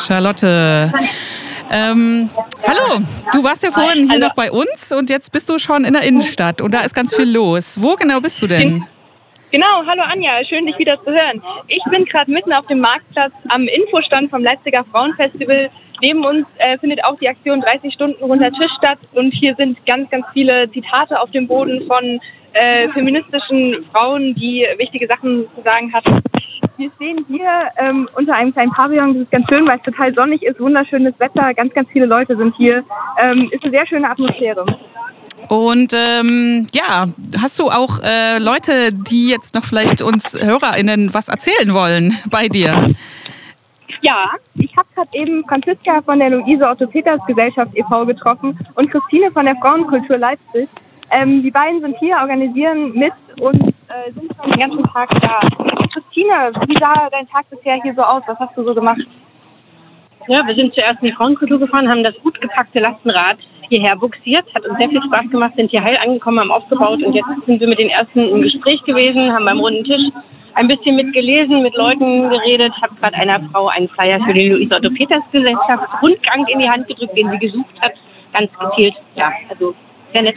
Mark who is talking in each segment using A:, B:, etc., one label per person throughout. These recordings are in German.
A: Charlotte. Ähm, hallo, du warst ja vorhin hier noch bei uns und jetzt bist du schon in der Innenstadt und da ist ganz viel los. Wo genau bist du denn?
B: Genau, hallo Anja, schön dich wieder zu hören. Ich bin gerade mitten auf dem Marktplatz am Infostand vom Leipziger Frauenfestival. Neben uns äh, findet auch die Aktion 30 Stunden runter Tisch statt und hier sind ganz, ganz viele Zitate auf dem Boden von äh, feministischen Frauen, die wichtige Sachen zu sagen hatten. Wir stehen hier ähm, unter einem kleinen Pavillon. Das ist ganz schön, weil es total sonnig ist, wunderschönes Wetter, ganz, ganz viele Leute sind hier. Ähm, ist eine sehr schöne Atmosphäre.
A: Und ähm, ja, hast du auch äh, Leute, die jetzt noch vielleicht uns HörerInnen was erzählen wollen bei dir?
B: Ja, ich habe gerade eben Franziska von der Luise Otto Peters Gesellschaft e.V. getroffen und Christine von der Frauenkultur Leipzig. Ähm, die beiden sind hier, organisieren mit und äh, sind schon den ganzen Tag da. Christine, wie sah dein Tag bisher hier so aus? Was hast du so gemacht?
C: Ja, wir sind zuerst in die Frauenkultur gefahren, haben das gut gepackte Lastenrad hierher buxiert. Hat uns sehr viel Spaß gemacht, sind hier heil angekommen, haben aufgebaut und jetzt sind wir mit den ersten im Gespräch gewesen, haben beim runden Tisch ein bisschen mitgelesen, mit Leuten geredet, habe gerade einer Frau einen Flyer für die Luise Otto Peters Gesellschaft Rundgang in die Hand gedrückt, den sie gesucht hat. Ganz gezielt. Ja, also sehr nett.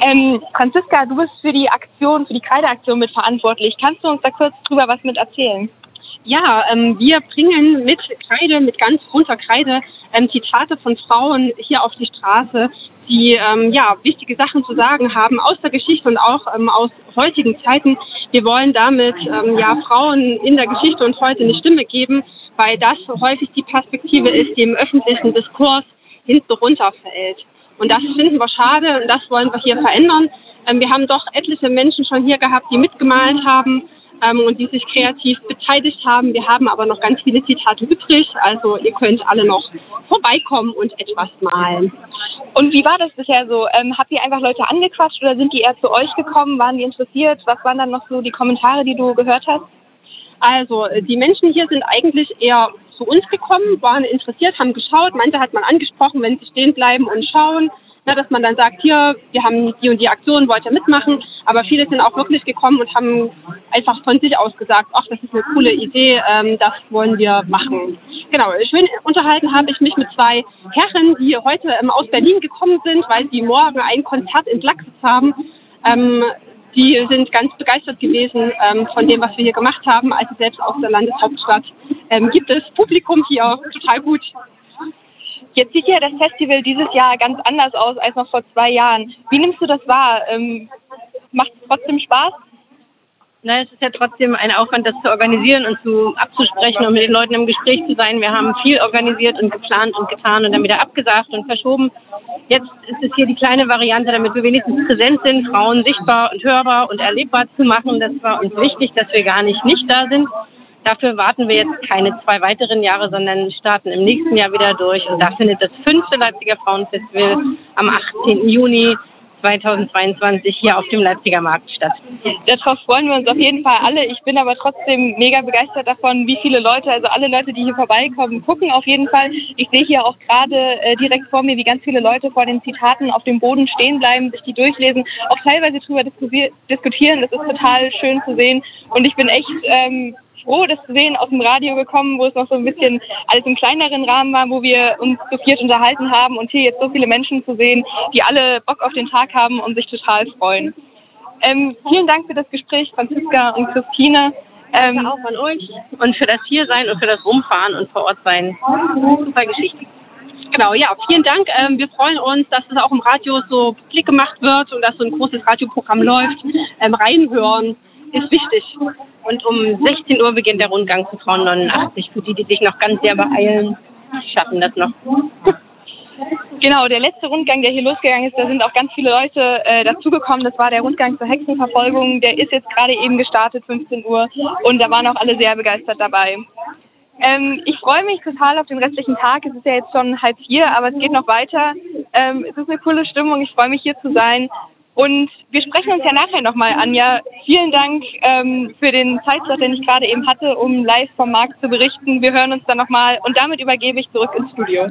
B: Ähm, Franziska, du bist für die Aktion, für die Kreideaktion mitverantwortlich. Kannst du uns da kurz drüber was mit erzählen?
C: Ja, ähm, wir bringen mit Kreide, mit ganz großer Kreide, ähm, Zitate von Frauen hier auf die Straße, die ähm, ja wichtige Sachen zu sagen haben aus der Geschichte und auch ähm, aus heutigen Zeiten. Wir wollen damit ähm, ja Frauen in der Geschichte und heute eine Stimme geben, weil das häufig die Perspektive ist, die im öffentlichen Diskurs hinten runterfällt. Und das finden wir schade und das wollen wir hier verändern. Ähm, wir haben doch etliche Menschen schon hier gehabt, die mitgemalt haben ähm, und die sich kreativ beteiligt haben. Wir haben aber noch ganz viele Zitate übrig, also ihr könnt alle noch vorbeikommen und etwas malen.
B: Und wie war das bisher so? Ähm, habt ihr einfach Leute angequatscht oder sind die eher zu euch gekommen? Waren die interessiert? Was waren dann noch so die Kommentare, die du gehört hast?
C: Also die Menschen hier sind eigentlich eher zu uns gekommen, waren interessiert, haben geschaut. Manche hat man angesprochen, wenn sie stehen bleiben und schauen, na, dass man dann sagt, hier, wir haben die und die Aktion, wollt ihr mitmachen. Aber viele sind auch wirklich gekommen und haben einfach von sich aus gesagt, ach, das ist eine coole Idee, ähm, das wollen wir machen. Genau, schön unterhalten habe ich mich mit zwei Herren, die heute ähm, aus Berlin gekommen sind, weil sie morgen ein Konzert in Laxitz haben. Ähm, die sind ganz begeistert gewesen ähm, von dem, was wir hier gemacht haben. Also selbst aus der Landeshauptstadt ähm, gibt es Publikum hier total gut.
B: Jetzt sieht ja das Festival dieses Jahr ganz anders aus als noch vor zwei Jahren. Wie nimmst du das wahr? Ähm, Macht es trotzdem Spaß?
C: Na, es ist ja trotzdem ein Aufwand, das zu organisieren und zu abzusprechen und mit den Leuten im Gespräch zu sein. Wir haben viel organisiert und geplant und getan und dann wieder abgesagt und verschoben. Jetzt ist es hier die kleine Variante, damit wir wenigstens präsent sind, Frauen sichtbar und hörbar und erlebbar zu machen. Das war uns wichtig, dass wir gar nicht nicht da sind. Dafür warten wir jetzt keine zwei weiteren Jahre, sondern starten im nächsten Jahr wieder durch. Und da findet das fünfte Leipziger Frauenfestival am 18. Juni 2022 hier auf dem Leipziger Markt statt.
B: Darauf freuen wir uns auf jeden Fall alle. Ich bin aber trotzdem mega begeistert davon, wie viele Leute, also alle Leute, die hier vorbeikommen, gucken auf jeden Fall. Ich sehe hier auch gerade äh, direkt vor mir, wie ganz viele Leute vor den Zitaten auf dem Boden stehen bleiben, sich die durchlesen, auch teilweise darüber diskutieren. Das ist total schön zu sehen. Und ich bin echt ähm, froh, das zu sehen, aus dem Radio gekommen, wo es noch so ein bisschen alles im kleineren Rahmen war, wo wir uns zu viert unterhalten haben und hier jetzt so viele Menschen zu sehen, die alle Bock auf den Tag haben und sich total freuen. Ähm, vielen Dank für das Gespräch, Franziska und Christine.
C: Ähm, auch an euch und für das Hiersein und für das Rumfahren und vor Ort sein. Super Geschichte. Genau, ja, vielen Dank. Ähm, wir freuen uns, dass es auch im Radio so publik gemacht wird und dass so ein großes Radioprogramm läuft. Ähm, reinhören ist wichtig. Und um 16 Uhr beginnt der Rundgang zu Frauen 89. Für die, die sich noch ganz sehr beeilen, schaffen das noch.
B: Genau, der letzte Rundgang, der hier losgegangen ist, da sind auch ganz viele Leute äh, dazugekommen. Das war der Rundgang zur Hexenverfolgung. Der ist jetzt gerade eben gestartet, 15 Uhr. Und da waren auch alle sehr begeistert dabei. Ähm, ich freue mich total auf den restlichen Tag. Es ist ja jetzt schon halb vier, aber es geht noch weiter. Ähm, es ist eine coole Stimmung. Ich freue mich hier zu sein. Und wir sprechen uns ja nachher nochmal, Anja. Vielen Dank ähm, für den Zeitslot, den ich gerade eben hatte, um live vom Markt zu berichten. Wir hören uns dann nochmal und damit übergebe ich zurück ins Studio.